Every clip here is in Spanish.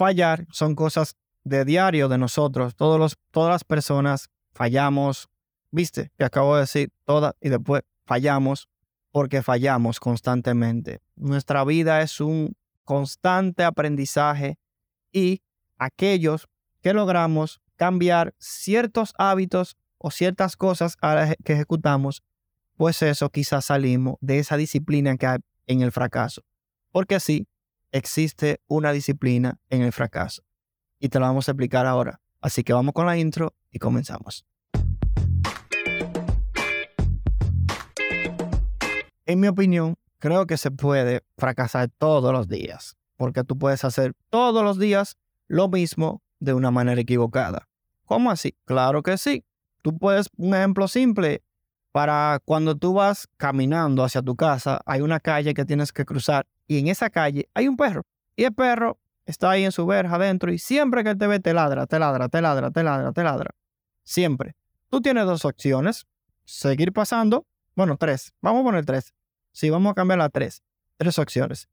fallar son cosas de diario de nosotros. Todos los, todas las personas fallamos. Viste, que acabo de decir todas y después fallamos porque fallamos constantemente. Nuestra vida es un constante aprendizaje y aquellos que logramos cambiar ciertos hábitos o ciertas cosas que ejecutamos, pues eso quizás salimos de esa disciplina que hay en el fracaso. Porque sí, existe una disciplina en el fracaso. Y te lo vamos a explicar ahora. Así que vamos con la intro y comenzamos. En mi opinión, creo que se puede fracasar todos los días, porque tú puedes hacer todos los días lo mismo de una manera equivocada. ¿Cómo así? Claro que sí. Tú puedes, un ejemplo simple, para cuando tú vas caminando hacia tu casa, hay una calle que tienes que cruzar y en esa calle hay un perro. Y el perro está ahí en su verja adentro y siempre que te ve te ladra, te ladra, te ladra, te ladra, te ladra. Siempre. Tú tienes dos opciones. Seguir pasando. Bueno, tres. Vamos a poner tres. Sí, vamos a cambiar a tres. Tres opciones.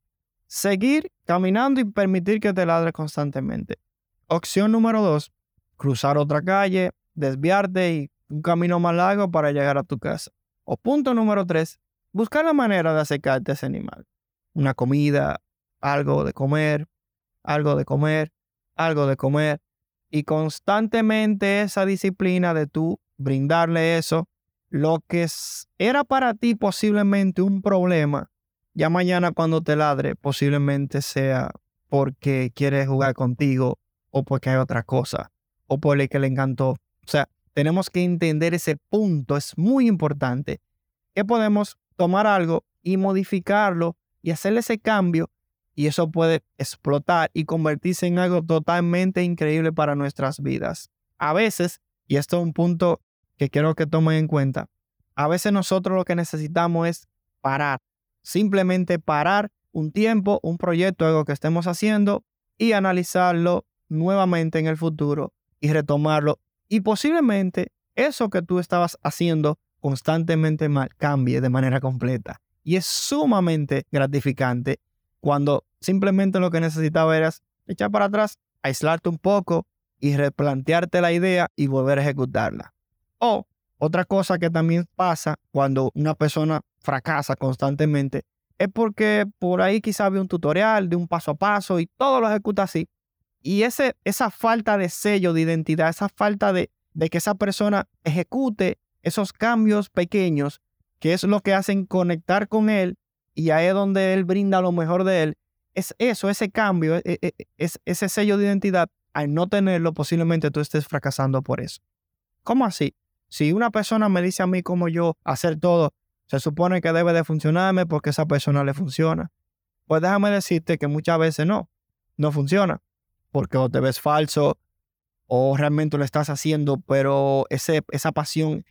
Seguir caminando y permitir que te ladre constantemente. Opción número dos. Cruzar otra calle, desviarte y un camino más largo para llegar a tu casa. O punto número tres. Buscar la manera de acercarte a ese animal una comida, algo de comer, algo de comer, algo de comer. Y constantemente esa disciplina de tú brindarle eso, lo que era para ti posiblemente un problema, ya mañana cuando te ladre posiblemente sea porque quiere jugar contigo o porque hay otra cosa o por el que le encantó. O sea, tenemos que entender ese punto, es muy importante, que podemos tomar algo y modificarlo y hacerle ese cambio y eso puede explotar y convertirse en algo totalmente increíble para nuestras vidas. A veces, y esto es un punto que quiero que tomen en cuenta, a veces nosotros lo que necesitamos es parar, simplemente parar un tiempo, un proyecto, algo que estemos haciendo y analizarlo nuevamente en el futuro y retomarlo. Y posiblemente eso que tú estabas haciendo constantemente mal cambie de manera completa. Y es sumamente gratificante cuando simplemente lo que necesitaba era echar para atrás, aislarte un poco y replantearte la idea y volver a ejecutarla. O otra cosa que también pasa cuando una persona fracasa constantemente es porque por ahí quizá ve un tutorial de un paso a paso y todo lo ejecuta así. Y ese, esa falta de sello de identidad, esa falta de, de que esa persona ejecute esos cambios pequeños que es lo que hacen conectar con Él y ahí es donde Él brinda lo mejor de Él, es eso, ese cambio, e, e, e, es, ese sello de identidad, al no tenerlo, posiblemente tú estés fracasando por eso. ¿Cómo así? Si una persona me dice a mí como yo hacer todo, se supone que debe de funcionarme porque esa persona le funciona. Pues déjame decirte que muchas veces no, no funciona, porque o te ves falso o realmente lo estás haciendo, pero ese, esa pasión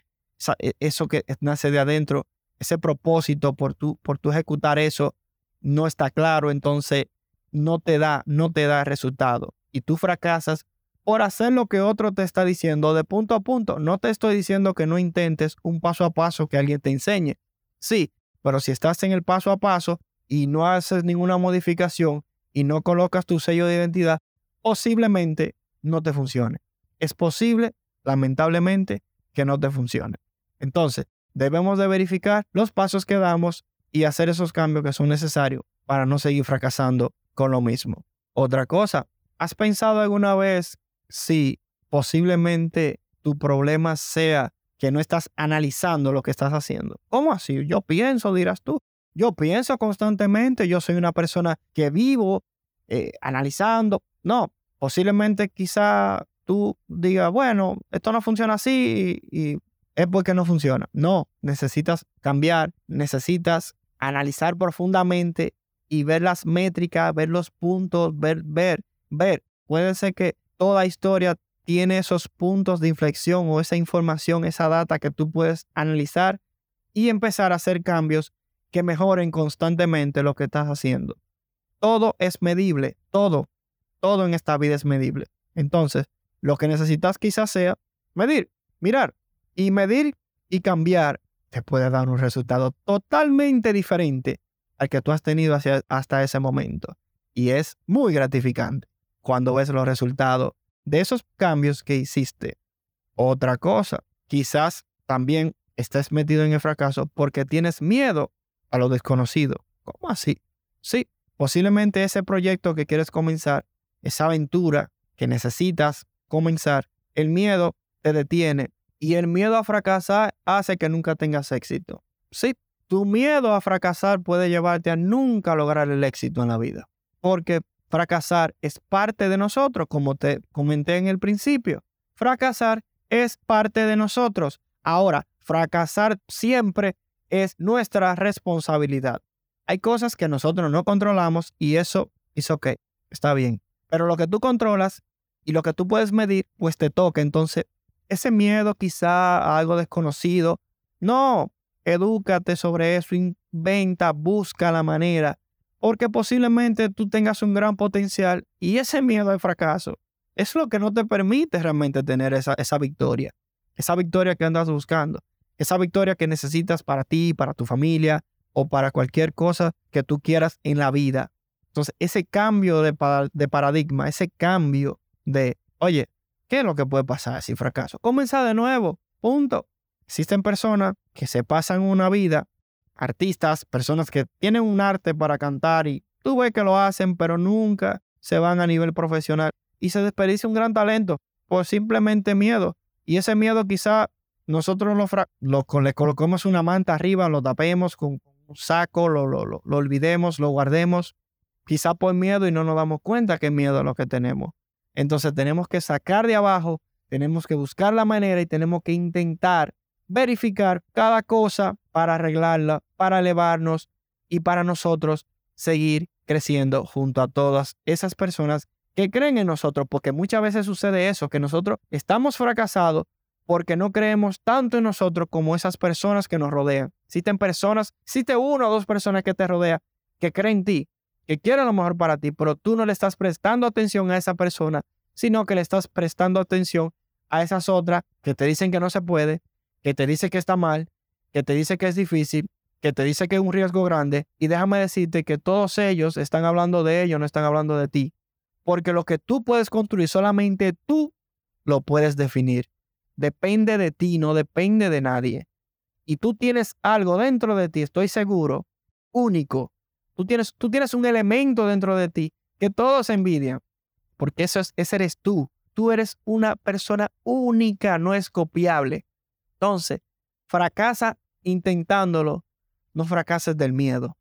e, eso que nace de adentro, ese propósito por tu, por tu ejecutar eso, no está claro, entonces no te da, no te da resultado. Y tú fracasas por hacer lo que otro te está diciendo de punto a punto. No te estoy diciendo que no intentes un paso a paso que alguien te enseñe. Sí, pero si estás en el paso a paso y no haces ninguna modificación y no colocas tu sello de identidad, posiblemente no te funcione. Es posible, lamentablemente, que no te funcione. Entonces, debemos de verificar los pasos que damos y hacer esos cambios que son necesarios para no seguir fracasando con lo mismo. Otra cosa, ¿has pensado alguna vez si posiblemente tu problema sea que no estás analizando lo que estás haciendo? ¿Cómo así? Yo pienso, dirás tú. Yo pienso constantemente, yo soy una persona que vivo eh, analizando. No, posiblemente quizá tú digas, bueno, esto no funciona así y es porque no funciona. No, necesitas cambiar, necesitas analizar profundamente y ver las métricas, ver los puntos, ver, ver, ver. Puede ser que toda historia tiene esos puntos de inflexión o esa información, esa data que tú puedes analizar y empezar a hacer cambios que mejoren constantemente lo que estás haciendo. Todo es medible, todo, todo en esta vida es medible. Entonces, lo que necesitas quizás sea medir, mirar, y medir y cambiar te puede dar un resultado totalmente diferente al que tú has tenido hasta ese momento. Y es muy gratificante. cuando ves los resultados de esos cambios que hiciste. Otra cosa, quizás también estés metido en el fracaso porque tienes miedo a lo desconocido. ¿Cómo así? Sí, posiblemente ese proyecto que quieres comenzar, esa aventura que necesitas comenzar, el miedo te detiene y el miedo a fracasar hace que nunca tengas éxito. Sí, tu miedo a fracasar puede llevarte a nunca lograr el éxito en la vida, porque fracasar es parte de nosotros, como te comenté en el principio. Fracasar es parte de nosotros. Ahora, fracasar siempre es nuestra responsabilidad. Hay cosas que nosotros no controlamos y eso es ok, está bien. Pero lo que tú controlas y lo que tú puedes medir, pues te toca. Entonces, ese miedo quizá a algo desconocido, no, edúcate sobre eso, inventa, busca la manera, porque posiblemente tú tengas un gran potencial y ese miedo al fracaso es lo que no te permite realmente tener esa, esa victoria, esa victoria que andas buscando, esa victoria que necesitas para ti, para tu familia o para cualquier cosa que tú quieras en la vida. Entonces, ese cambio de, paradigma, ese cambio de, oye, ¿qué es lo que puede pasar si fracaso? Comienza de nuevo, punto. Existen personas que se pasan una vida, artistas, personas que tienen un arte para cantar y tú ves que lo hacen, pero nunca se van a nivel profesional y se desperdicia un gran talento por simplemente miedo. Y ese miedo quizá nosotros lo, lo le colocamos una manta arriba, lo tapemos con un saco, lo, lo, lo, lo olvidemos, lo guardemos, quizá por miedo y no nos damos cuenta que miedo es lo que tenemos. Entonces tenemos que sacar de abajo, tenemos que buscar la manera y tenemos que intentar verificar cada cosa para arreglarla, para elevarnos y para nosotros seguir creciendo junto a todas esas personas que creen en nosotros, porque muchas veces sucede eso, que nosotros estamos fracasados porque no creemos tanto en nosotros como esas personas que nos rodean. Existen personas, existe una o dos personas que te rodean que creen en ti, que quiere lo mejor para ti, pero tú no le estás prestando atención a esa persona, sino que le estás prestando atención a esas otras que te dicen que no se puede, que te dicen que está mal, que te dice que es difícil, que te dice que es un riesgo grande. Y déjame decirte que todos ellos están hablando de ellos, no están hablando de ti. Porque lo que tú puedes construir, solamente tú lo puedes definir. Depende de ti, no depende de nadie. Y tú tienes algo dentro de ti, estoy seguro, único, Tú tienes, tú tienes un elemento dentro de ti que todos envidian, porque eso es, ese eres tú. Tú eres una persona única, no es copiable. Entonces, fracasa intentándolo, no fracases del miedo.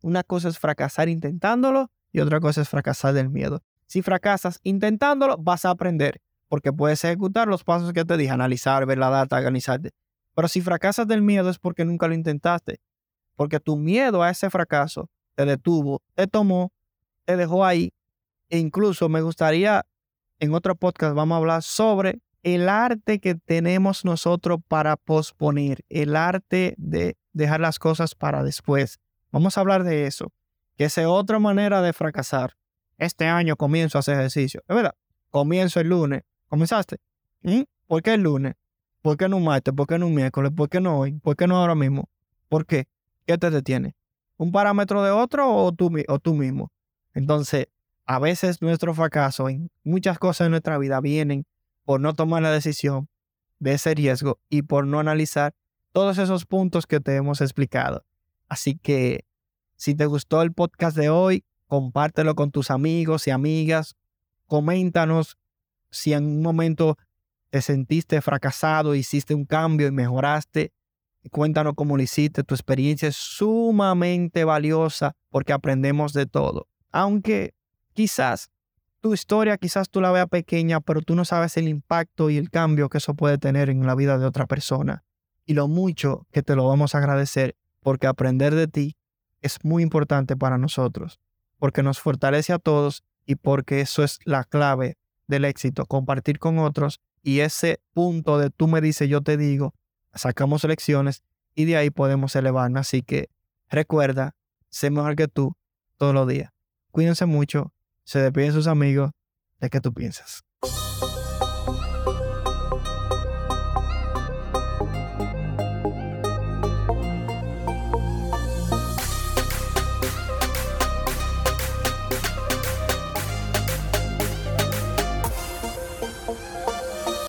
Una cosa es fracasar intentándolo y otra cosa es fracasar del miedo. Si fracasas intentándolo, vas a aprender, porque puedes ejecutar los pasos que te dije, analizar, ver la data, organizarte. Pero si fracasas del miedo es porque nunca lo intentaste, porque tu miedo a ese fracaso te detuvo, te tomó, te dejó ahí. E incluso me gustaría, en otro podcast vamos a hablar sobre el arte que tenemos nosotros para posponer, el arte de dejar las cosas para después. Vamos a hablar de eso, que es otra manera de fracasar. Este año comienzo a hacer ejercicio. Es verdad, comienzo el lunes. ¿Comenzaste? ¿Mm? ¿Por qué el lunes? ¿Por qué no un martes? ¿Por qué no un miércoles? ¿Por qué no hoy? ¿Por qué no ahora mismo? ¿Por qué? ¿Qué te detiene? Un parámetro de otro o tú, o tú mismo. Entonces, a veces nuestro fracaso en muchas cosas de nuestra vida vienen por no tomar la decisión de ese riesgo y por no analizar todos esos puntos que te hemos explicado. Así que si te gustó el podcast de hoy, compártelo con tus amigos y amigas. Coméntanos si en un momento te sentiste fracasado, hiciste un cambio y mejoraste. Cuéntanos cómo lo hiciste. Tu experiencia es sumamente valiosa porque aprendemos de todo. Aunque quizás tu historia, quizás tú la veas pequeña, pero tú no sabes el impacto y el cambio que eso puede tener en la vida de otra persona. Y lo mucho que te lo vamos a agradecer porque aprender de ti es muy importante para nosotros, porque nos fortalece a todos y porque eso es la clave del éxito, compartir con otros y ese punto de tú me dices, yo te digo, sacamos lecciones y de ahí podemos elevarnos. Así que recuerda, sé mejor que tú todos los días. Cuídense mucho, se despiden sus amigos de que tú piensas.